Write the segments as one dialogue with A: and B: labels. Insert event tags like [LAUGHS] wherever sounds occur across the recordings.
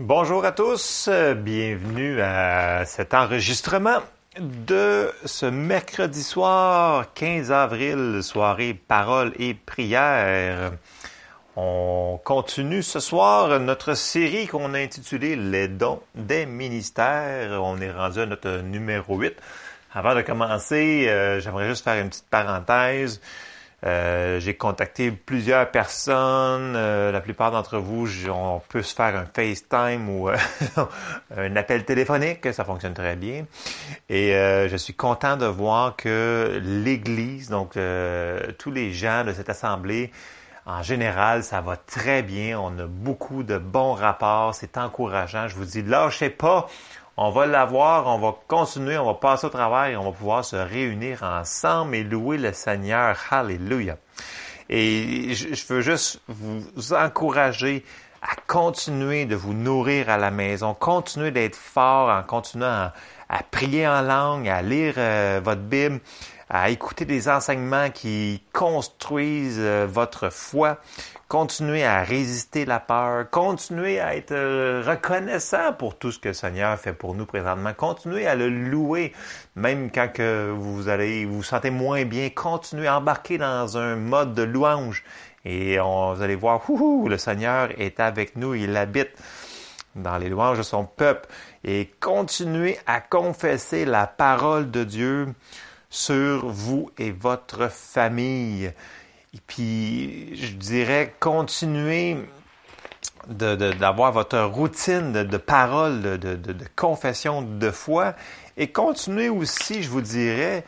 A: Bonjour à tous, bienvenue à cet enregistrement de ce mercredi soir 15 avril, soirée parole et prière. On continue ce soir notre série qu'on a intitulée Les dons des ministères. On est rendu à notre numéro 8. Avant de commencer, euh, j'aimerais juste faire une petite parenthèse. Euh, j'ai contacté plusieurs personnes. Euh, la plupart d'entre vous, on peut se faire un FaceTime ou [LAUGHS] un appel téléphonique. Ça fonctionne très bien. Et je suis content de voir que l'Église, donc tous les gens de cette assemblée, en général, ça va très bien. On a beaucoup de bons rapports. C'est encourageant. Je vous dis, lâchez pas. On va l'avoir, on va continuer, on va passer au travail, on va pouvoir se réunir ensemble et louer le Seigneur. Alléluia. Et je veux juste vous encourager à continuer de vous nourrir à la maison, continuer d'être fort en continuant à, prier en langue, à lire euh, votre Bible, à écouter des enseignements qui construisent euh, votre foi, continuez à résister la peur, continuez à être euh, reconnaissant pour tout ce que le Seigneur fait pour nous présentement, continuez à le louer, même quand que vous allez vous, sentez moins bien, continuez à embarquer dans un mode de louange et on, vous allez voir, le Seigneur est avec nous, il habite dans les louanges de son peuple et continuez à confesser la parole de Dieu sur vous et votre famille. Et puis, je dirais, continuez d'avoir votre routine de, parole, de, de, confession de foi et continuez aussi, je vous dirais,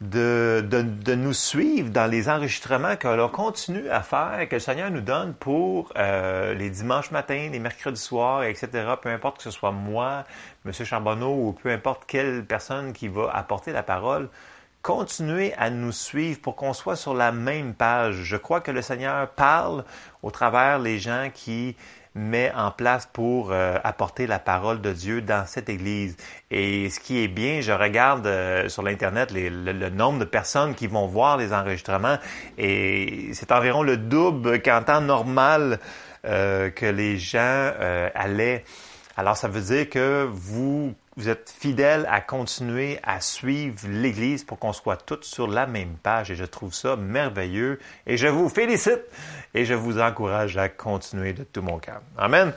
A: de, de, nous suivre dans les enregistrements que l'on continue à faire, que le Seigneur nous donne pour euh, les dimanches matins, les mercredis soirs, etc. Peu importe que ce soit moi, M. Charbonneau ou peu importe quelle personne qui va apporter la parole, continuez à nous suivre pour qu'on soit sur la même page. Je crois que le Seigneur parle au travers les gens qui met en place pour euh, apporter la parole de Dieu dans cette Église. Et ce qui est bien, je regarde euh, sur l'Internet le, nombre de personnes qui vont voir les enregistrements et c'est environ le double qu'en temps normal euh, que les gens allaient. Alors ça veut dire que vous vous êtes fidèles à continuer à suivre l'Église pour qu'on soit tous sur la même page et je trouve ça merveilleux et je vous félicite et je vous encourage à continuer de tout mon cœur. Amen.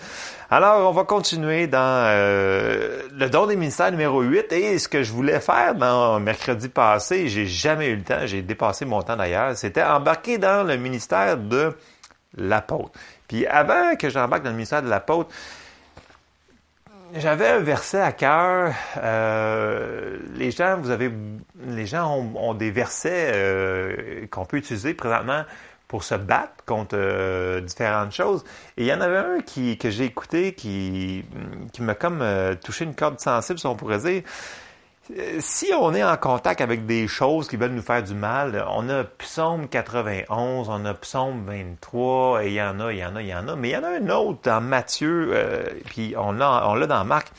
A: Alors, on va continuer dans euh, le don des ministères numéro 8 et ce que je voulais faire dans mercredi passé, j'ai jamais eu le temps, j'ai dépassé mon temps d'ailleurs, c'était embarquer dans le ministère de l'apôtre. Puis avant que j'embarque dans le ministère de l'apôtre, j'avais un verset à cœur. Euh, les gens, vous avez, les gens ont, des versets euh, qu'on peut utiliser présentement pour se battre contre euh, différentes choses. Et il y en avait un qui, que j'ai écouté qui, qui m'a comme touché une corde sensible, si on pourrait dire. Si on est en contact avec des choses qui veulent nous faire du mal, on a Psaume 91, on a Psaume 23, et il y en a, il y en a, il y en a, mais il y en a un autre dans Matthieu, euh, puis on l'a, on l'a dans Marc.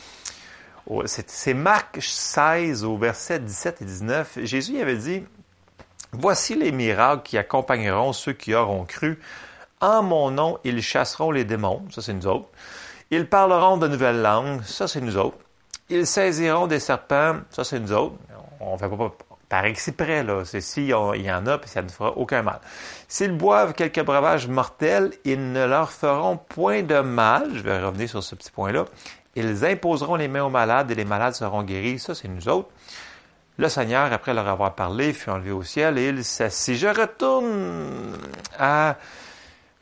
A: Oh, c'est Marc 16 au verset 17 et 19. Jésus avait dit, Voici les miracles qui accompagneront ceux qui auront cru. En mon nom, ils chasseront les démons. Ça, c'est nous autres. Ils parleront de nouvelles langues. Ça, c'est nous autres. Ils saisiront des serpents. Ça, c'est nous autres. On ne fait pas par exprès, là. C'est s'il y en a, puis ça ne fera aucun mal. S'ils boivent quelques breuvages mortels, ils ne leur feront point de mal. Je vais revenir sur ce petit point-là. Ils imposeront les mains aux malades et les malades seront guéris. Ça, c'est nous autres. Le Seigneur, après leur avoir parlé, fut enlevé au ciel et il s'assit. Je retourne à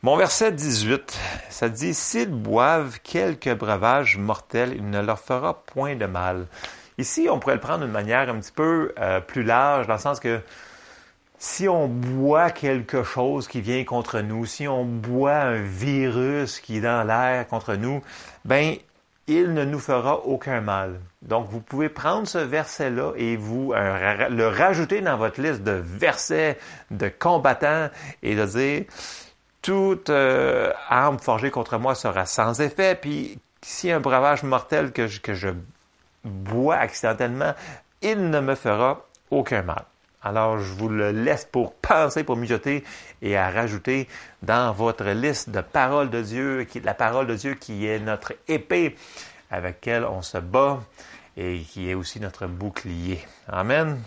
A: mon verset 18, ça dit, S'ils boivent quelques breuvages mortels, il ne leur fera point de mal. Ici, on pourrait le prendre d'une manière un petit peu euh, plus large, dans le sens que si on boit quelque chose qui vient contre nous, si on boit un virus qui est dans l'air contre nous, ben il ne nous fera aucun mal. Donc, vous pouvez prendre ce verset-là et vous euh, le rajouter dans votre liste de versets de combattants et de dire, toute euh, arme forgée contre moi sera sans effet. Puis si un breuvage mortel que je, que je bois accidentellement, il ne me fera aucun mal. Alors, je vous le laisse pour penser, pour mijoter et à rajouter dans votre liste de paroles de Dieu, qui, la parole de Dieu qui est notre épée avec laquelle on se bat et qui est aussi notre bouclier. Amen.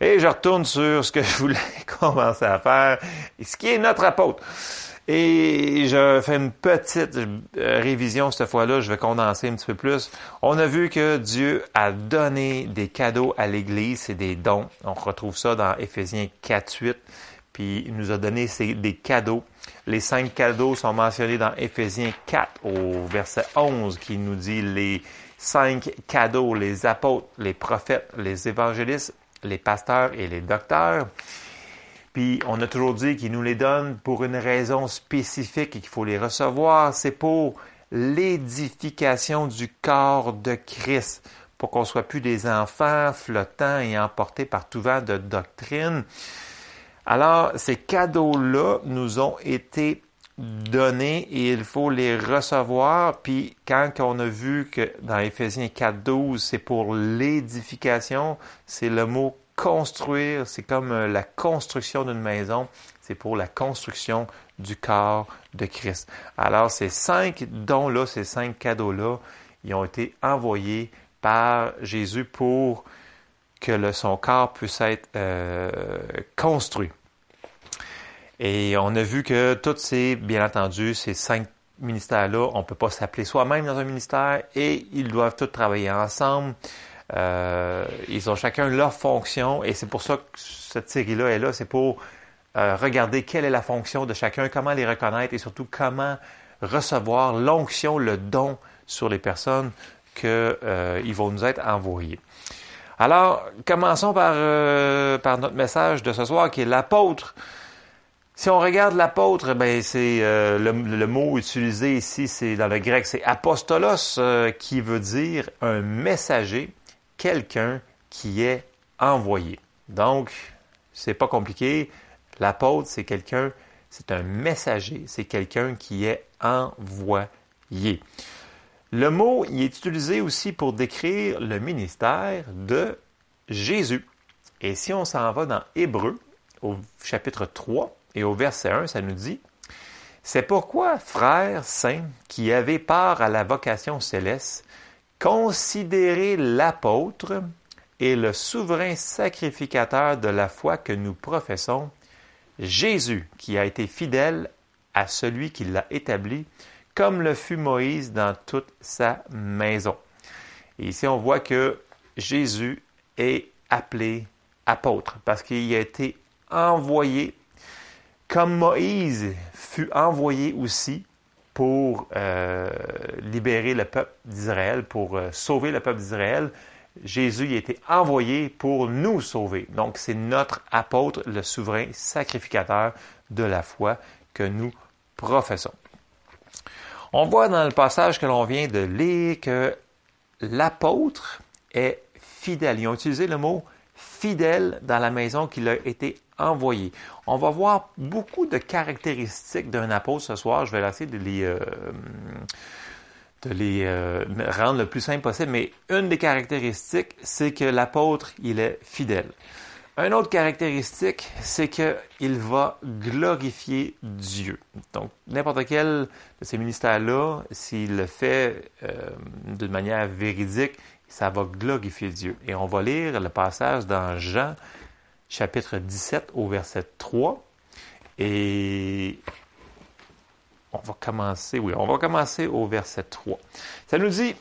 A: Et je retourne sur ce que je voulais [LAUGHS] commencer à faire, ce qui est notre apôtre. Et je fais une petite euh, révision cette fois-là, je vais condenser un petit peu plus. On a vu que Dieu a donné des cadeaux à l'Église, c'est des dons. On retrouve ça dans Éphésiens 4, 8. Puis il nous a donné des cadeaux. Les cinq cadeaux sont mentionnés dans Éphésiens 4 au verset 11 qui nous dit les cinq cadeaux, les apôtres, les prophètes, les évangélistes, les pasteurs et les docteurs. Puis on a toujours dit qu'il nous les donne pour une raison spécifique et qu'il faut les recevoir. C'est pour l'édification du corps de Christ, pour qu'on soit plus des enfants flottants et emportés par tout vent de doctrine. Alors, ces cadeaux-là nous ont été donnés et il faut les recevoir. Puis quand on a vu que dans Éphésiens 4.12, c'est pour l'édification, c'est le mot construire, c'est comme euh, la construction d'une maison, c'est pour la construction du corps de Christ. Alors ces cinq dons-là, ces cinq cadeaux-là, ils ont été envoyés par Jésus pour que le, son corps puisse être euh, construit. Et on a vu que tous ces, bien entendu, ces cinq ministères-là, on ne peut pas s'appeler soi-même dans un ministère et ils doivent tous travailler ensemble. Euh, ils ont chacun leur fonction et c'est pour ça que cette série-là est là. C'est pour euh, regarder quelle est la fonction de chacun, comment les reconnaître et surtout comment recevoir l'onction, le don sur les personnes qu'ils euh, vont nous être envoyés. Alors, commençons par, par notre message de ce soir qui est l'apôtre. Si on regarde l'apôtre, ben c'est euh, le, mot utilisé ici, c'est dans le grec, c'est apostolos, euh, qui veut dire un messager, quelqu'un qui est envoyé. Donc, c'est pas compliqué. L'apôtre, c'est quelqu'un, c'est un messager, c'est quelqu'un qui est envoyé. Le mot, il est utilisé aussi pour décrire le ministère de Jésus. Et si on s'en va dans Hébreu, au chapitre 3, et au verset 1, ça nous dit C'est pourquoi, frères saints qui avez part à la vocation céleste, considérez l'apôtre et le souverain sacrificateur de la foi que nous professons, Jésus, qui a été fidèle à celui qui l'a établi, comme le fut Moïse dans toute sa maison. Et ici, on voit que Jésus est appelé apôtre parce qu'il a été envoyé comme Moïse fut envoyé aussi pour euh, libérer le peuple d'Israël, pour euh, sauver le peuple d'Israël, Jésus a été envoyé pour nous sauver. Donc c'est notre apôtre, le souverain sacrificateur de la foi que nous professons. On voit dans le passage que l'on vient de lire que l'apôtre est fidèle. Ils ont utilisé le mot fidèle dans la maison qu'il a été envoyé. On va voir beaucoup de caractéristiques d'un apôtre ce soir. Je vais essayer de les, euh, de les euh, rendre le plus simple possible, mais une des caractéristiques, c'est que l'apôtre, il est fidèle. Une autre caractéristique, c'est qu'il va glorifier Dieu. Donc, n'importe quel de ces ministères-là, s'il le fait euh, d'une manière véridique, ça va glorifier Dieu. Et on va lire le passage dans Jean chapitre 17 au verset 3. Et on va commencer, oui, on va commencer au verset 3. Ça nous dit,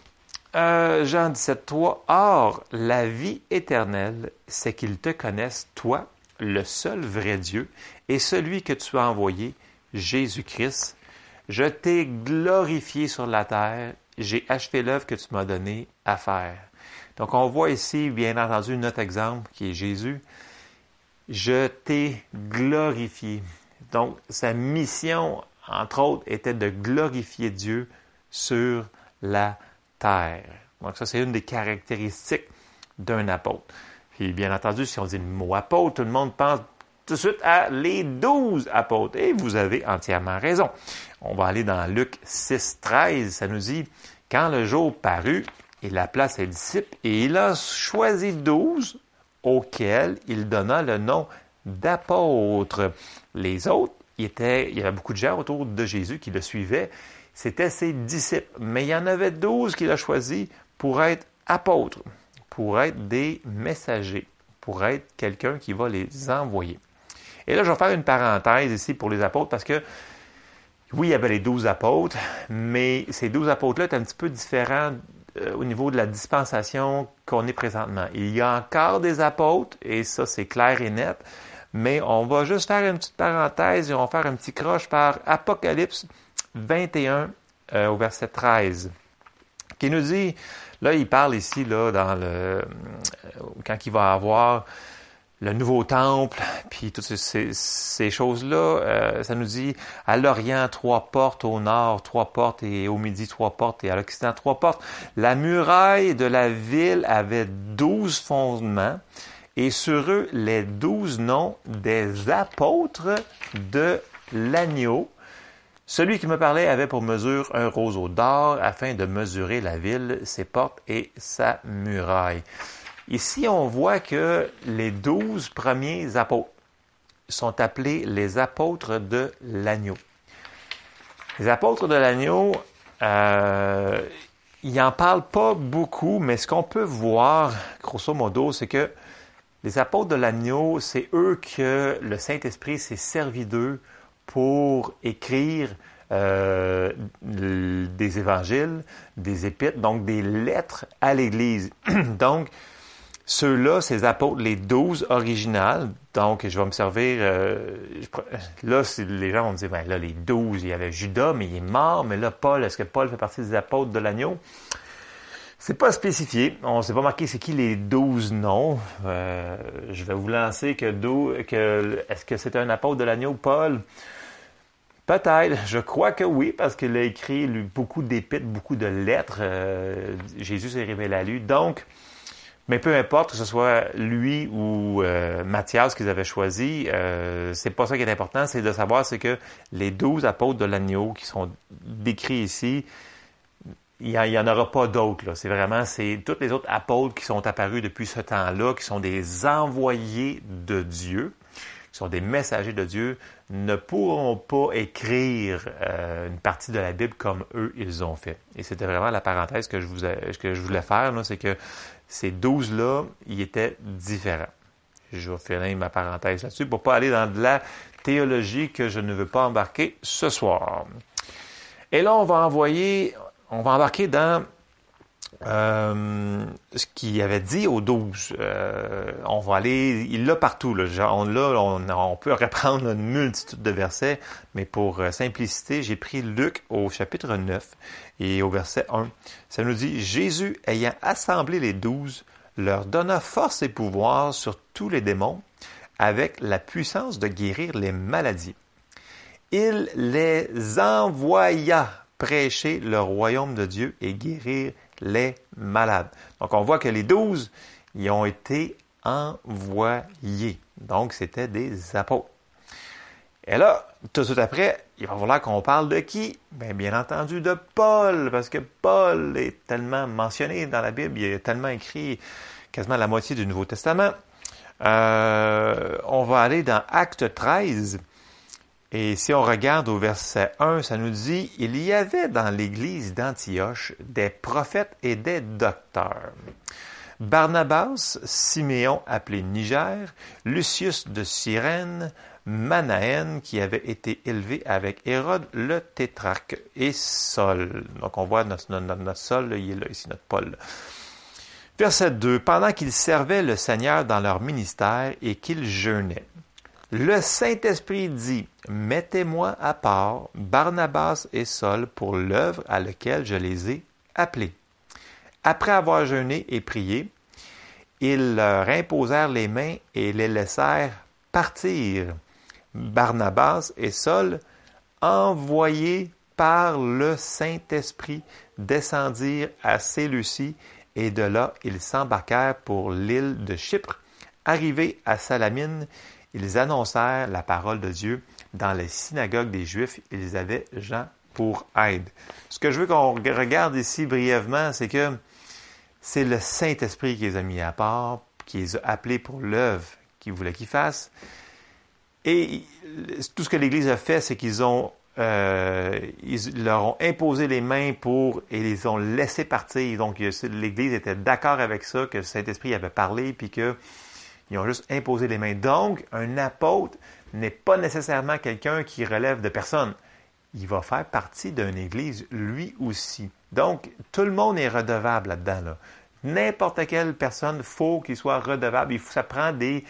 A: euh, Jean 17, 3, Or, la vie éternelle, c'est qu'ils te connaissent, toi, le seul vrai Dieu, et celui que tu as envoyé, Jésus-Christ. Je t'ai glorifié sur la terre, j'ai achevé l'œuvre que tu m'as donnée à faire. Donc, on voit ici, bien entendu, notre exemple qui est Jésus je t'ai glorifié. Donc, sa mission, entre autres, était de glorifier Dieu sur la terre. Donc, ça, c'est une des caractéristiques d'un apôtre. Puis, bien entendu, si on dit le mot apôtre, tout le monde pense tout de suite à les douze apôtres. Et vous avez entièrement raison. On va aller dans Luc 6, 13. Ça nous dit, quand le jour parut, il appela ses disciples et il a choisi douze auxquels il donna le nom d'apôtres. Les autres, il, il y avait beaucoup de gens autour de Jésus qui le suivaient. C'était ses disciples. Mais il y en avait douze qu'il a choisis pour être apôtres, pour être des messagers, pour être quelqu'un qui va les envoyer. Et là, je vais faire une parenthèse ici pour les apôtres parce que oui, il y avait les douze apôtres, mais ces douze apôtres-là étaient un petit peu différents euh, au niveau de la dispensation qu'on est présentement. Il y a encore des apôtres, et ça c'est clair et net, mais on va juste faire une petite parenthèse et on va faire un petit croche par Apocalypse 21 euh, au verset 13, qui nous dit, là il parle ici, là, dans le, euh, quand il va avoir le nouveau temple, puis toutes ces, choses-là, euh, ça nous dit à l'Orient trois portes, au nord trois portes et au midi trois portes et à l'Occident trois portes. La muraille de la ville avait douze fondements et sur eux les douze noms des apôtres de l'agneau. Celui qui me parlait avait pour mesure un roseau d'or afin de mesurer la ville, ses portes et sa muraille. Ici, on voit que les douze premiers apôtres sont appelés les apôtres de l'agneau. Les apôtres de l'agneau, euh, ils n'en parlent pas beaucoup, mais ce qu'on peut voir, grosso modo, c'est que les apôtres de l'agneau, c'est eux que le Saint-Esprit s'est servi d'eux pour écrire euh, des évangiles, des épîtres, donc des lettres à l'Église. [CLEARS THROAT] donc, ceux-là, ces apôtres, les douze originales, donc je vais me servir, euh, là, les gens vont me dire, ben là, les douze, il y avait Judas, mais il est mort, mais là, Paul, est-ce que Paul fait partie des apôtres de l'agneau? C'est pas spécifié. On ne s'est pas marqué c'est qui les douze noms. Euh, je vais vous lancer que, que est-ce que c'est un apôtre de l'agneau, Paul? Peut-être. Je crois que oui, parce qu'il a écrit beaucoup d'épîtres, beaucoup de lettres. Euh, Jésus s'est révélé à lui. Donc, mais peu importe que ce soit lui ou euh, Matthias qu'ils avaient choisi, euh, c'est pas ça qui est important, c'est de savoir c'est que les douze apôtres de l'agneau qui sont décrits ici, il n'y en, aura pas d'autres. C'est vraiment c'est tous les autres apôtres qui sont apparus depuis ce temps-là, qui sont des envoyés de Dieu, qui sont des messagers de Dieu, ne pourront pas écrire euh, une partie de la Bible comme eux ils ont fait. Et c'était vraiment la parenthèse que je vous que je voulais faire, c'est que ces douze-là, ils étaient différents. Je vais finir ma parenthèse là-dessus pour pas aller dans de la théologie que je ne veux pas embarquer ce soir. Et là, on va envoyer, on va embarquer dans euh, ce qu'il avait dit aux douze. Euh, on va aller, il l'a partout. Là, on, là on, peut [LAUGHS] reprendre une multitude de versets, mais pour euh, simplicité, j'ai pris Luc au chapitre 9 et au verset 1. Ça nous dit, Jésus ayant assemblé les douze, leur donna force et pouvoir sur tous les démons, avec la puissance de guérir les maladies. Il les envoya prêcher le royaume de Dieu et guérir les malades. Donc on voit que les douze, y ont été envoyés. Donc c'était des apôtres. Et là, tout de suite après, il va falloir qu'on parle de qui? Bien, bien entendu de Paul, parce que Paul est tellement mentionné dans la Bible, il est tellement écrit quasiment la moitié du Nouveau Testament. Euh, on va aller dans Acte 13. Et si on regarde au verset 1, ça nous dit, il y avait dans l'église d'Antioche des prophètes et des docteurs. Barnabas, Siméon appelé Niger, Lucius de Cyrène, Manaën qui avait été élevé avec Hérode le tétrarque et Saul. Donc on voit notre, Saul, il est là ici, notre Paul. Verset 2. Pendant qu'ils servaient le Seigneur dans leur ministère et qu'ils jeûnaient. Le Saint-Esprit dit, Mettez-moi à part Barnabas et Saul pour l'œuvre à laquelle je les ai appelés. Après avoir jeûné et prié, ils leur imposèrent les mains et les laissèrent partir. Barnabas et Saul, envoyés par le Saint-Esprit, descendirent à Séleucie et de là ils s'embarquèrent pour l'île de Chypre. Arrivés à Salamine, ils annoncèrent la parole de Dieu dans les synagogues des Juifs. Ils avaient Jean pour aide. Ce que je veux qu'on regarde ici brièvement, c'est que c'est le Saint-Esprit qui les a mis à part, qui les a appelés pour l'œuvre qu'il voulait qu'ils fassent. Et tout ce que l'Église a fait, c'est qu'ils ont euh, ils leur ont imposé les mains pour et les ont laissés partir. Donc l'Église était d'accord avec ça, que le Saint-Esprit avait parlé, puis qu'ils ont juste imposé les mains. Donc un apôtre n'est pas nécessairement quelqu'un qui relève de personne. Il va faire partie d'une Église lui aussi. Donc tout le monde est redevable là-dedans. Là. N'importe quelle personne, faut qu'il soit redevable. Il faut, ça prend des,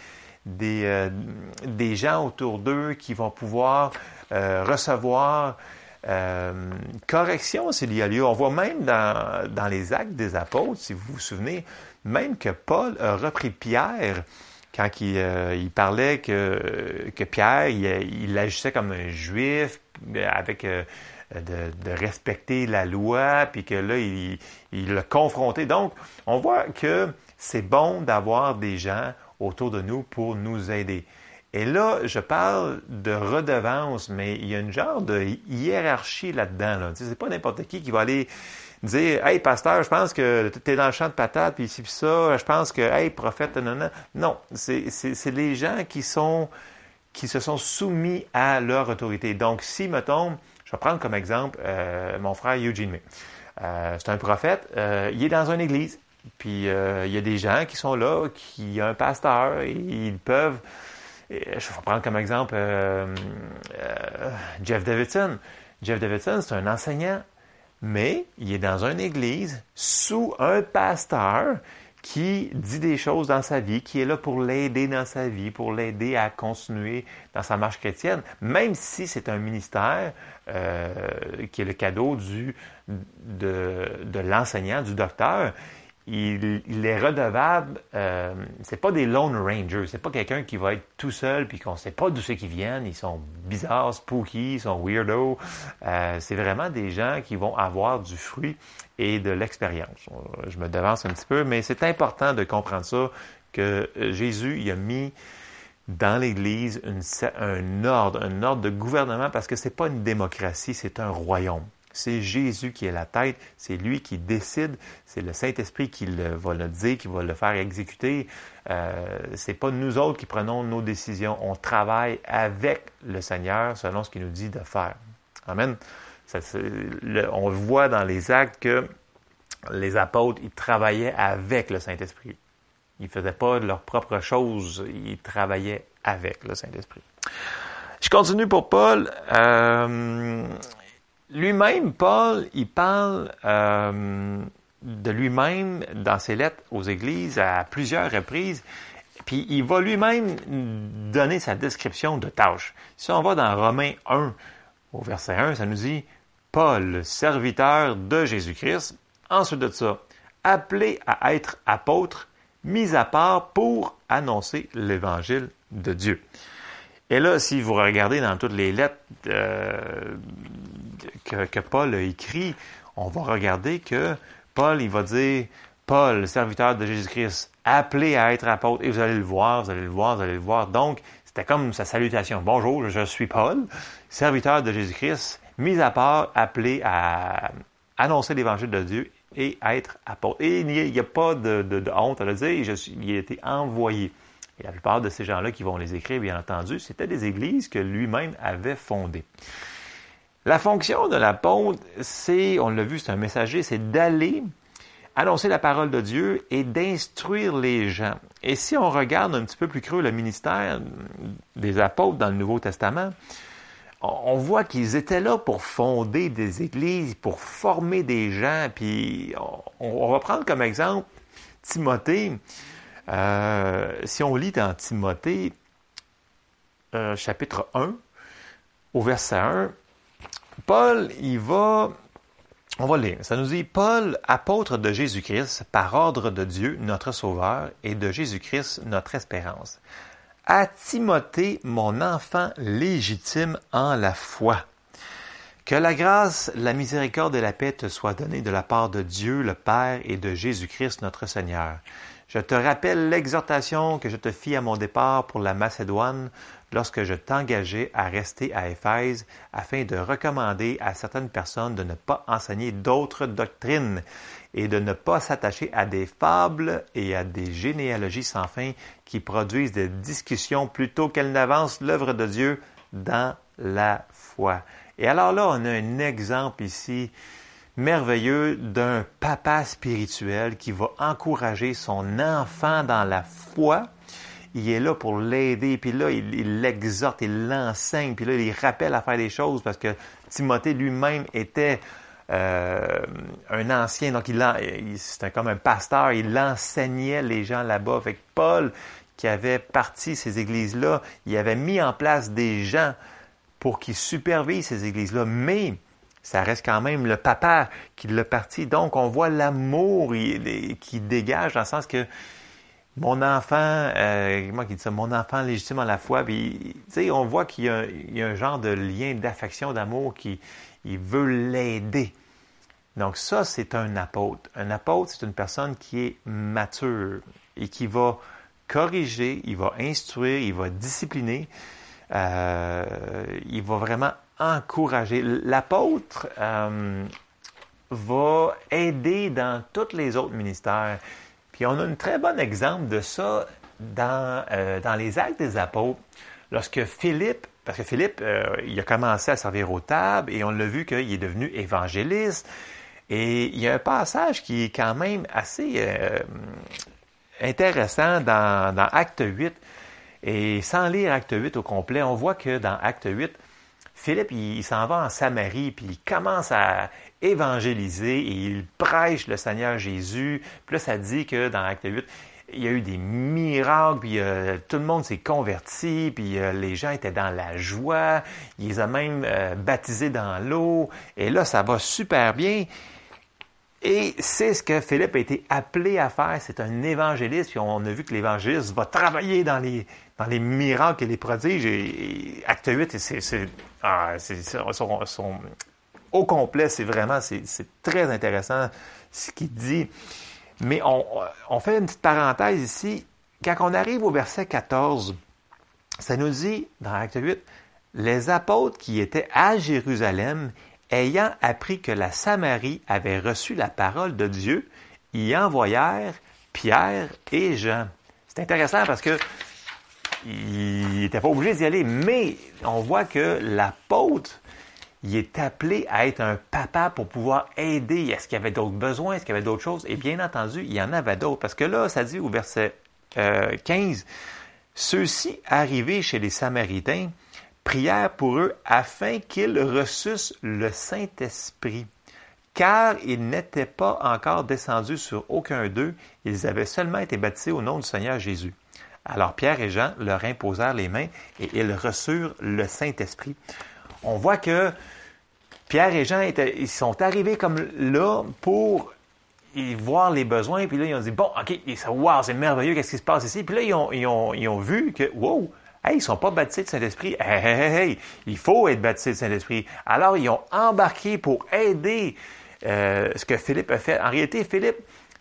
A: des, euh, des gens autour d'eux qui vont pouvoir euh, recevoir euh, correction s'il y a lieu. On voit même dans, dans, les actes des apôtres, si vous vous souvenez, même que Paul a repris Pierre quand il, il parlait que, que Pierre, il, agissait comme un juif avec de, de, respecter la loi, puis que là, il, il l'a confronté. Donc, on voit que c'est bon d'avoir des gens autour de nous pour nous aider. Et là, je parle de redevance, mais il y a une genre de hiérarchie là-dedans. Là. Tu sais, c'est pas n'importe qui qui va aller dire Hey, pasteur, je pense que tu es dans le champ de patates, puis ici, puis ça, je pense que, hey, prophète, non, non. Non, c'est les gens qui sont qui se sont soumis à leur autorité. Donc, si, mettons, je vais prendre comme exemple euh, mon frère Eugene May. Euh, c'est un prophète, euh, il est dans une église, puis euh, il y a des gens qui sont là, qui ont un pasteur, et ils peuvent. je vais prendre comme exemple euh, euh, Jeff Davidson. Jeff Davidson, c'est un enseignant, mais il est dans une église sous un pasteur qui dit des choses dans sa vie, qui est là pour l'aider dans sa vie, pour l'aider à continuer dans sa marche chrétienne, même si c'est un ministère qui est le cadeau du, de, de l'enseignant, du docteur il, est redevable. Euh, c'est pas des Lone Rangers. C'est pas quelqu'un qui va être tout seul puis qu'on sait pas d'où c'est qu'ils viennent. Ils sont bizarres, spooky, ils sont weirdo. Euh, c'est vraiment des gens qui vont avoir du fruit et de l'expérience. Je me devance un petit peu, mais c'est important de comprendre ça que Jésus il a mis dans l'Église un ordre, un ordre de gouvernement parce que c'est pas une démocratie, c'est un royaume. C'est Jésus qui est la tête, c'est lui qui décide, c'est le Saint-Esprit qui le, va le dire, qui va le faire exécuter. Euh, c'est pas nous autres qui prenons nos décisions. On travaille avec le Seigneur selon ce qu'il nous dit de faire. Amen. on voit dans les actes que les apôtres, ils travaillaient avec le Saint-Esprit. Ils ne faisaient pas leurs propres choses, ils travaillaient avec le Saint-Esprit. Je continue pour Paul. Euh, lui-même, Paul, il parle euh, de lui-même dans ses lettres aux églises à plusieurs reprises, puis il va lui-même donner sa description de tâche. Si on va dans Romains 1, au verset 1, ça nous dit Paul, serviteur de Jésus-Christ, ensuite de ça, appelé à être apôtre, mis à part pour annoncer l'évangile de Dieu. Et là, si vous regardez dans toutes les lettres euh, que, Paul a écrit, on va regarder que Paul, il va dire, Paul, serviteur de Jésus-Christ, appelé à être apôtre, et vous allez le voir, vous allez le voir, vous allez le voir. Donc, c'était comme sa salutation. Bonjour, je suis Paul, serviteur de Jésus-Christ, mis à part, appelé à annoncer l'évangile de Dieu et être apôtre. Et il n'y a, pas de, honte à le dire, il a été envoyé. Et la plupart de ces gens-là qui vont les écrire, bien entendu, c'était des églises que lui-même avait fondées. La fonction de l'apôtre, c'est, on l'a vu, c'est un messager, c'est d'aller annoncer la parole de Dieu et d'instruire les gens. Et si on regarde un petit peu plus creux le ministère des apôtres dans le Nouveau Testament, on voit qu'ils étaient là pour fonder des églises, pour former des gens. Puis on, va prendre comme exemple Timothée. Euh, si on lit dans Timothée, euh, chapitre 1, au verset 1, Paul, il va, on va lire, ça nous dit, Paul, apôtre de Jésus-Christ, par ordre de Dieu, notre Sauveur, et de Jésus-Christ, notre espérance. À Timothée, mon enfant légitime en la foi. Que la grâce, la miséricorde et la paix te soient données de la part de Dieu le Père et de Jésus-Christ notre Seigneur. Je te rappelle l'exhortation que je te fis à mon départ pour la Macédoine lorsque je t'engageais à rester à Éphèse afin de recommander à certaines personnes de ne pas enseigner d'autres doctrines et de ne pas s'attacher à des fables et à des généalogies sans fin qui produisent des discussions plutôt qu'elles n'avancent l'œuvre de Dieu dans la foi. Et alors là, on a un exemple ici merveilleux d'un papa spirituel qui va encourager son enfant dans la foi. Il est là pour l'aider, puis là, il l'exhorte, il l'enseigne, puis là, il rappelle à faire des choses parce que Timothée lui-même était euh, un ancien, donc il, c'était comme un pasteur, il enseignait les gens là-bas. Avec Paul, qui avait parti ces églises-là, il avait mis en place des gens pour qu'ils supervisent ces églises-là, mais ça reste quand même le papa qui l'a parti. Donc, on voit l'amour qui dégage dans le sens que mon enfant, euh, moi qui dis ça, mon enfant légitime à la foi, puis, on voit qu'il y, y, a un genre de lien d'affection, d'amour qui il veut l'aider. Donc ça, c'est un apôtre. Un apôtre, c'est une personne qui est mature et qui va corriger, il va instruire, il va discipliner, euh, il va vraiment encourager. L'apôtre euh, va aider dans tous les autres ministères. Puis on a un très bon exemple de ça dans, euh, les actes des apôtres. Lorsque Philippe, parce que Philippe, il a commencé à servir aux tables et on l'a vu qu'il est devenu évangéliste. Et il y a un passage qui est quand même assez intéressant dans, dans Acte 8. Et sans lire Acte 8 au complet, on voit que dans Acte 8, Philippe, il, s'en va en Samarie, puis il commence à évangéliser et il prêche le Seigneur Jésus. Puis là, ça dit que dans Acte 8, il y a eu des miracles, puis euh, tout le monde s'est converti, puis euh, les gens étaient dans la joie. Il les a même euh, baptisés dans l'eau. Et là, ça va super bien. Et c'est ce que Philippe a été appelé à faire. C'est un évangéliste. Puis on a vu que l'évangéliste va travailler dans les, dans les miracles et les prodiges. Et, acte 8, c'est, ah, au complet, c'est vraiment c'est, très intéressant ce qu'il dit. Mais on, on fait une petite parenthèse ici. Quand on arrive au verset 14, ça nous dit, dans Acte 8, les apôtres qui étaient à Jérusalem ayant appris que la Samarie avait reçu la parole de Dieu, y envoyèrent Pierre et Jean. C'est intéressant parce que il n'était pas obligé d'y aller, mais on voit que l'apôtre, il est appelé à être un papa pour pouvoir aider. Est-ce qu'il y avait d'autres besoins? Est-ce qu'il y avait d'autres choses? Et bien entendu, il y en avait d'autres. Parce que là, ça dit au verset 15, euh, Ceux-ci arrivés chez les Samaritains prière pour eux afin qu'ils reçussent le Saint-Esprit. Car ils n'étaient pas encore descendus sur aucun d'eux, ils avaient seulement été baptisés au nom du Seigneur Jésus. Alors Pierre et Jean leur imposèrent les mains et ils reçurent le Saint-Esprit. On voit que Pierre et Jean ils sont arrivés comme là pour voir les besoins, puis là, ils ont dit, bon, OK, wow, c'est merveilleux, qu'est-ce qui se passe ici? Puis là, ils ont, ils ont, ils ont vu que, wow, Hey, ils ne sont pas baptisés de Saint-Esprit. Hey, hey, il faut être baptisé de Saint-Esprit. Alors, ils ont embarqué pour aider euh, ce que Philippe a fait. En réalité, Philippe,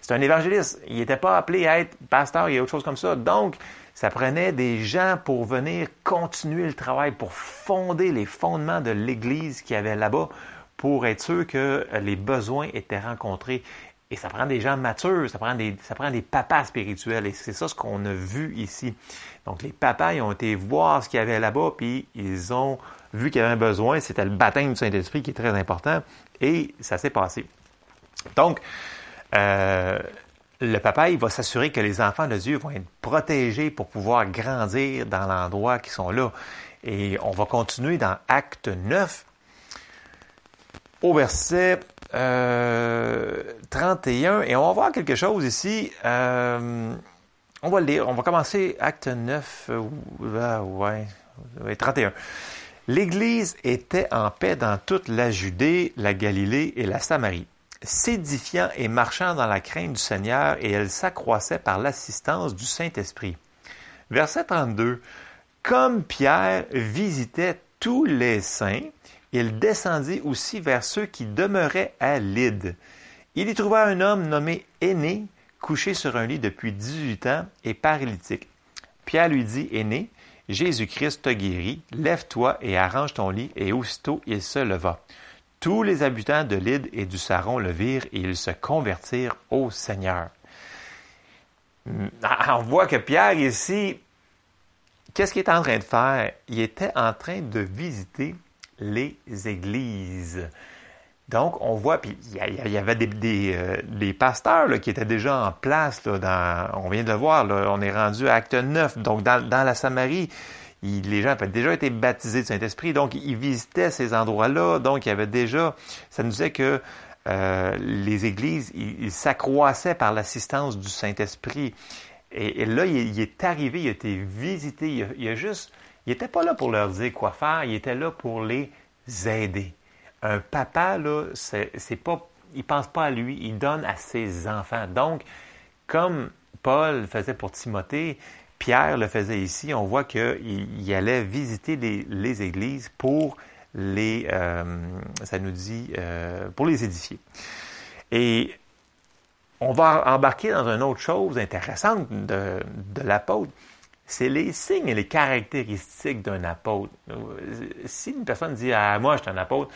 A: c'est un évangéliste. Il n'était pas appelé à être pasteur et autre chose comme ça. Donc, ça prenait des gens pour venir continuer le travail, pour fonder les fondements de l'Église qu'il y avait là-bas, pour être sûr que les besoins étaient rencontrés. Et ça prend des gens matures, ça prend des, ça prend des papas spirituels. Et c'est ça ce qu'on a vu ici. Donc, les papas, ils ont été voir ce qu'il y avait là-bas, puis ils ont vu qu'il y avait un besoin. C'était le baptême du Saint-Esprit qui est très important. Et ça s'est passé. Donc, euh, le papa, il va s'assurer que les enfants de Dieu vont être protégés pour pouvoir grandir dans l'endroit qui sont là. Et on va continuer dans Acte 9, au verset 31, euh, et on va voir quelque chose ici. Euh, on va le lire. On va commencer acte 9, euh, ah, ouais, 31. L'Église était en paix dans toute la Judée, la Galilée et la Samarie, s'édifiant et marchant dans la crainte du Seigneur, et elle s'accroissait par l'assistance du Saint-Esprit. Verset 32. Comme Pierre visitait tous les saints, il descendit aussi vers ceux qui demeuraient à Lyde. Il y trouva un homme nommé Aîné, couché sur un lit depuis 18 ans et paralytique. Pierre lui dit, Aîné, Jésus-Christ t'a guéri, lève-toi et arrange ton lit, et aussitôt il se leva. Tous les habitants de Lyde et du Saron le virent et ils se convertirent au Seigneur. Ah, on voit que Pierre ici, qu'est-ce qu'il est en train de faire? Il était en train de visiter les églises. Donc, on voit, puis il y, avait des, euh, pasteurs qui étaient déjà en place. dans, on vient de voir, on est rendu à Acte 9. Donc, dans, la Samarie, les gens avaient déjà été baptisés du Saint-Esprit. Donc, ils visitaient ces endroits-là. Donc, il y avait déjà, ça nous disait que euh, les églises, ils s'accroissaient par l'assistance du Saint-Esprit. Et, là, il, est arrivé, il a été visité. Il a, juste, il n'était pas là pour leur dire quoi faire, il était là pour les aider. Un papa, là, c'est, pas, il pense pas à lui, il donne à ses enfants. Donc, comme Paul faisait pour Timothée, Pierre le faisait ici, on voit qu'il allait visiter les, églises pour les, euh, ça nous dit, euh, pour les édifier. Et on va embarquer dans une autre chose intéressante de, l'apôtre. C'est les signes et les caractéristiques d'un apôtre. Si une personne dit ah, moi, je suis un apôtre,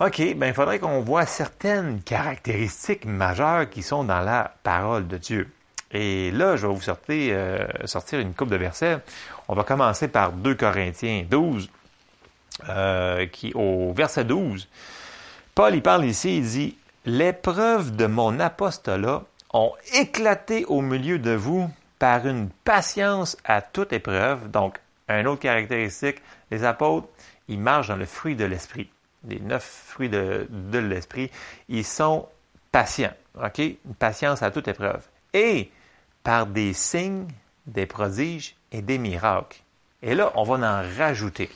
A: OK, ben, il faudrait qu'on voit certaines caractéristiques majeures qui sont dans la parole de Dieu. Et là, je vais vous sortir, euh, sortir une coupe de versets. On va commencer par 2 Corinthiens 12, euh, qui, au verset 12, Paul, il parle ici, il dit, les preuves de mon apostolat ont éclaté au milieu de vous par une patience à toute épreuve. Donc, un autre caractéristique, les apôtres, ils marchent dans le fruit de l'esprit. Les neuf fruits de, l'esprit, ils sont patients. OK? Une patience à toute épreuve. Et par des signes, des prodiges et des miracles. Et là, on va en rajouter.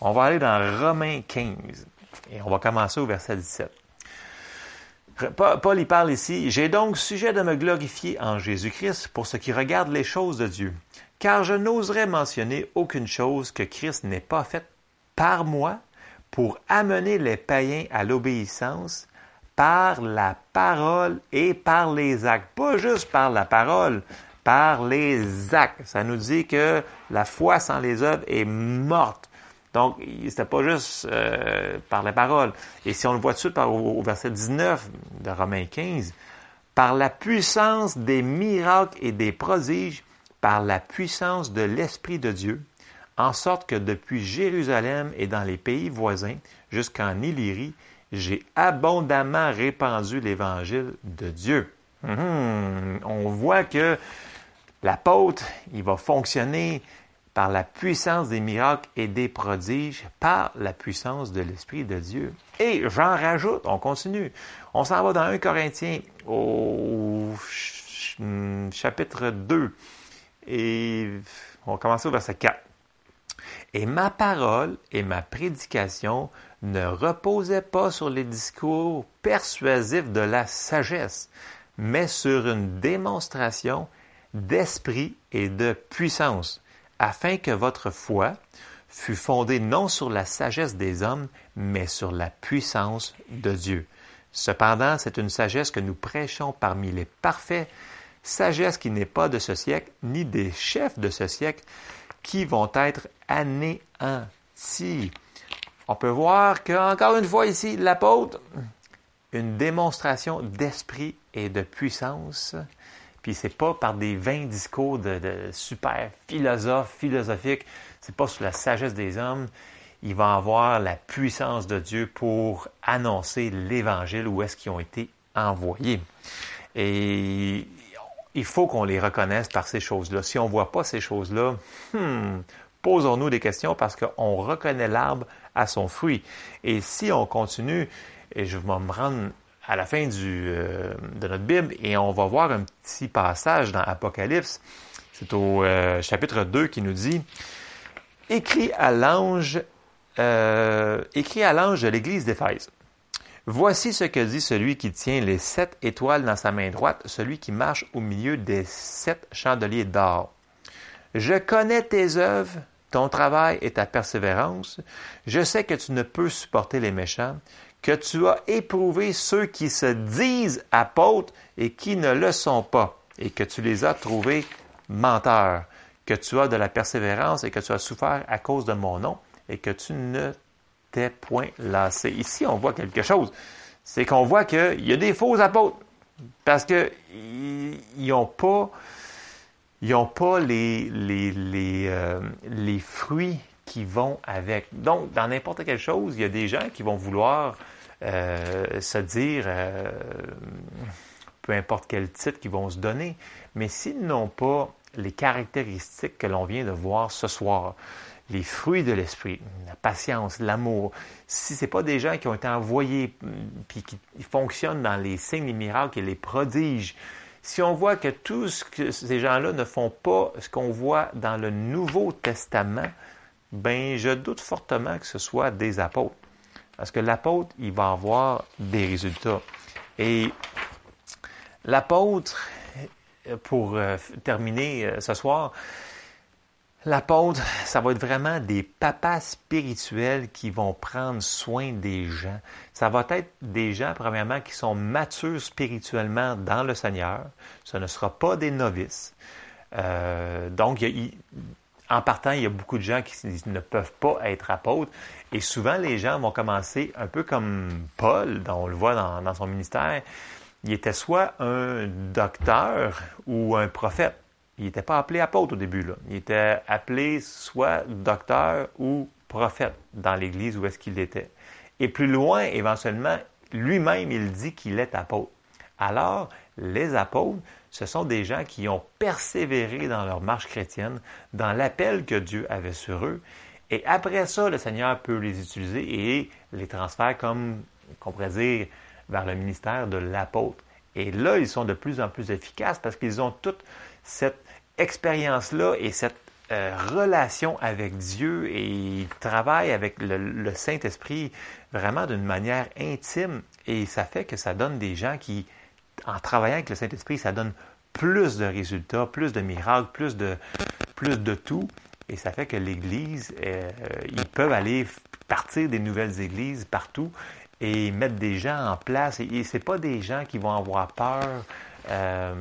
A: On va aller dans Romains 15 et on va commencer au verset 17. Paul y parle ici, J'ai donc sujet de me glorifier en Jésus-Christ pour ce qui regarde les choses de Dieu, car je n'oserais mentionner aucune chose que Christ n'ait pas faite par moi pour amener les païens à l'obéissance par la parole et par les actes. Pas juste par la parole, par les actes. Ça nous dit que la foi sans les œuvres est morte. Donc, c'était pas juste euh, par la parole. Et si on le voit tout de suite par, au, verset 19 de Romains 15, par la puissance des miracles et des prodiges, par la puissance de l'Esprit de Dieu, en sorte que depuis Jérusalem et dans les pays voisins jusqu'en Illyrie, j'ai abondamment répandu l'Évangile de Dieu. Hum, on voit que l'apôtre, il va fonctionner par la puissance des miracles et des prodiges, par la puissance de l'Esprit de Dieu. Et j'en rajoute, on continue. On s'en va dans 1 Corinthiens au chapitre 2 et on commence au verset 4. Et ma parole et ma prédication ne reposaient pas sur les discours persuasifs de la sagesse, mais sur une démonstration d'esprit et de puissance afin que votre foi fût fondée non sur la sagesse des hommes, mais sur la puissance de Dieu. Cependant, c'est une sagesse que nous prêchons parmi les parfaits, sagesse qui n'est pas de ce siècle, ni des chefs de ce siècle, qui vont être anéantis. On peut voir qu'encore une fois ici, l'apôtre, une démonstration d'esprit et de puissance puis c'est pas par des vains discours de, super philosophes, philosophiques. C'est pas sur la sagesse des hommes. Il va avoir la puissance de Dieu pour annoncer l'Évangile où est-ce qu'ils ont été envoyés. Et il faut qu'on les reconnaisse par ces choses-là. Si on voit pas ces choses-là, hmm, posons-nous des questions parce qu'on reconnaît l'arbre à son fruit. Et si on continue, et je vais me rendre à la fin euh, de notre Bible et on va voir un petit passage dans Apocalypse. C'est au euh, chapitre 2 qui nous dit Écrit à l'ange euh, écrit à l'ange de l'église d'Éphèse. Voici ce que dit celui qui tient les sept étoiles dans sa main droite, celui qui marche au milieu des sept chandeliers d'or. Je connais tes œuvres, ton travail et ta persévérance. Je sais que tu ne peux supporter les méchants, que tu as éprouvé ceux qui se disent apôtres et qui ne le sont pas, et que tu les as trouvés menteurs, que tu as de la persévérance et que tu as souffert à cause de mon nom, et que tu ne t'es point lassé. Ici, on voit quelque chose. C'est qu'on voit qu'il y a des faux apôtres, parce qu'ils n'ont pas, ils ont pas les, les, les, euh, les fruits qui vont avec. Donc, dans n'importe quelle chose, il y a des gens qui vont vouloir euh, se dire, euh, peu importe quel titre qu'ils vont se donner, mais s'ils n'ont pas les caractéristiques que l'on vient de voir ce soir, les fruits de l'esprit, la patience, l'amour, si ce pas des gens qui ont été envoyés puis qui fonctionnent dans les signes, les miracles et les prodiges, si on voit que tous ces gens-là ne font pas ce qu'on voit dans le Nouveau Testament, ben je doute fortement que ce soit des apôtres. Parce que l'apôtre, il va avoir des résultats. Et l'apôtre, pour euh, terminer euh, ce soir, l'apôtre, ça va être vraiment des papas spirituels qui vont prendre soin des gens. Ça va être des gens, premièrement, qui sont matures spirituellement dans le Seigneur. Ce ne sera pas des novices. Euh, donc, il, en partant, il y a beaucoup de gens qui ne peuvent pas être apôtres. Et souvent, les gens vont commencer un peu comme Paul, dont on le voit dans, son ministère. Il était soit un docteur ou un prophète. Il n'était pas appelé apôtre au début. Là. Il était appelé soit docteur ou prophète dans l'Église où est-ce qu'il était. Et plus loin, éventuellement, lui-même, il dit qu'il est apôtre. Alors, les apôtres, ce sont des gens qui ont persévéré dans leur marche chrétienne, dans l'appel que Dieu avait sur eux. Et après ça, le Seigneur peut les utiliser et les transférer comme, qu'on pourrait dire, vers le ministère de l'apôtre. Et là, ils sont de plus en plus efficaces parce qu'ils ont toute cette expérience-là et cette euh, relation avec Dieu et ils travaillent avec le Saint-Esprit vraiment d'une manière intime. Et ça fait que ça donne des gens qui en travaillant avec le Saint-Esprit, ça donne plus de résultats, plus de miracles, plus de, plus de tout. Et ça fait que l'Église, euh, ils peuvent aller partir des nouvelles églises partout et mettre des gens en place. Et, ce n'est pas des gens qui vont avoir peur euh,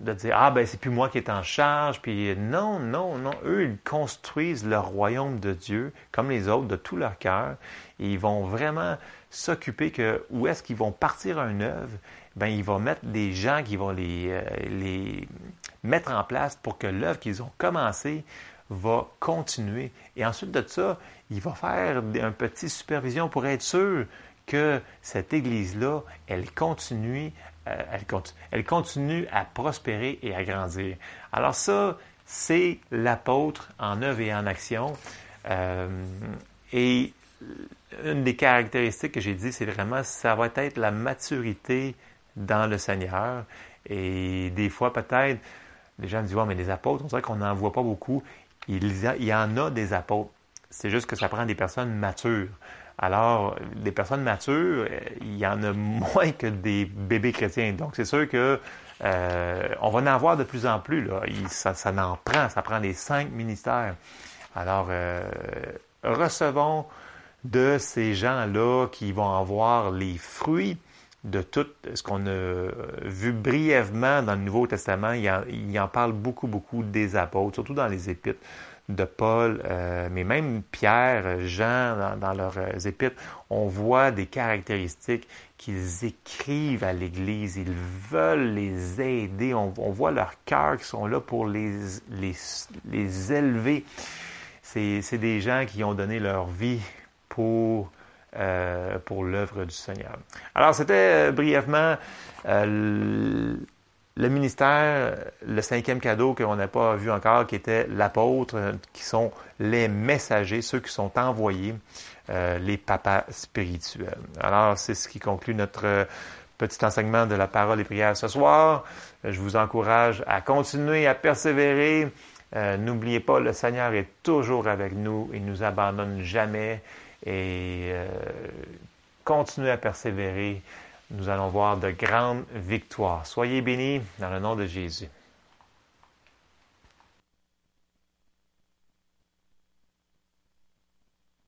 A: de dire Ah, ben, c'est plus moi qui est en charge. Puis non, non, non. Eux, ils construisent le royaume de Dieu, comme les autres, de tout leur cœur. Et ils vont vraiment s'occuper que où est-ce qu'ils vont partir un œuvre ben, il va mettre des gens qui vont les, euh, les mettre en place pour que l'œuvre qu'ils ont commencée va continuer. Et ensuite de ça, il va faire un petit supervision pour être sûr que cette Église-là, elle continue, elle, continue, elle continue à prospérer et à grandir. Alors ça, c'est l'apôtre en œuvre et en action. Euh, et une des caractéristiques que j'ai dit, c'est vraiment, ça va être la maturité dans le Seigneur. Et des fois, peut-être, les gens disent, mais les apôtres, on dirait qu'on n'en voit pas beaucoup. Il y, en a des apôtres. C'est juste que ça prend des personnes matures. Alors, des personnes matures, il y en a moins que des bébés chrétiens. Donc, c'est sûr que euh, on va en avoir de plus en plus. Là. ça, ça en prend. Ça prend les cinq ministères. Alors, euh, recevons de ces gens-là qui vont avoir les fruits de tout ce qu'on a vu brièvement dans le Nouveau Testament. Il en, parle beaucoup, beaucoup des apôtres, surtout dans les épîtres de Paul, euh, mais même Pierre, Jean, dans, leurs épîtres, on voit des caractéristiques qu'ils écrivent à l'Église. Ils veulent les aider. On, voit leurs cœurs qui sont là pour les, les, les élever. C'est des gens qui ont donné leur vie pour euh, pour l'œuvre du Seigneur. Alors, c'était euh, brièvement euh, le ministère, le cinquième cadeau qu'on n'a pas vu encore, qui était l'apôtre, qui sont les messagers, ceux qui sont envoyés, les papas spirituels. Alors, c'est ce qui conclut notre petit enseignement de la parole et prière ce soir. Je vous encourage à continuer à persévérer. N'oubliez pas, le Seigneur est toujours avec nous. Il nous abandonne jamais et euh, continuez à persévérer. Nous allons voir de grandes victoires. Soyez bénis dans le nom de Jésus.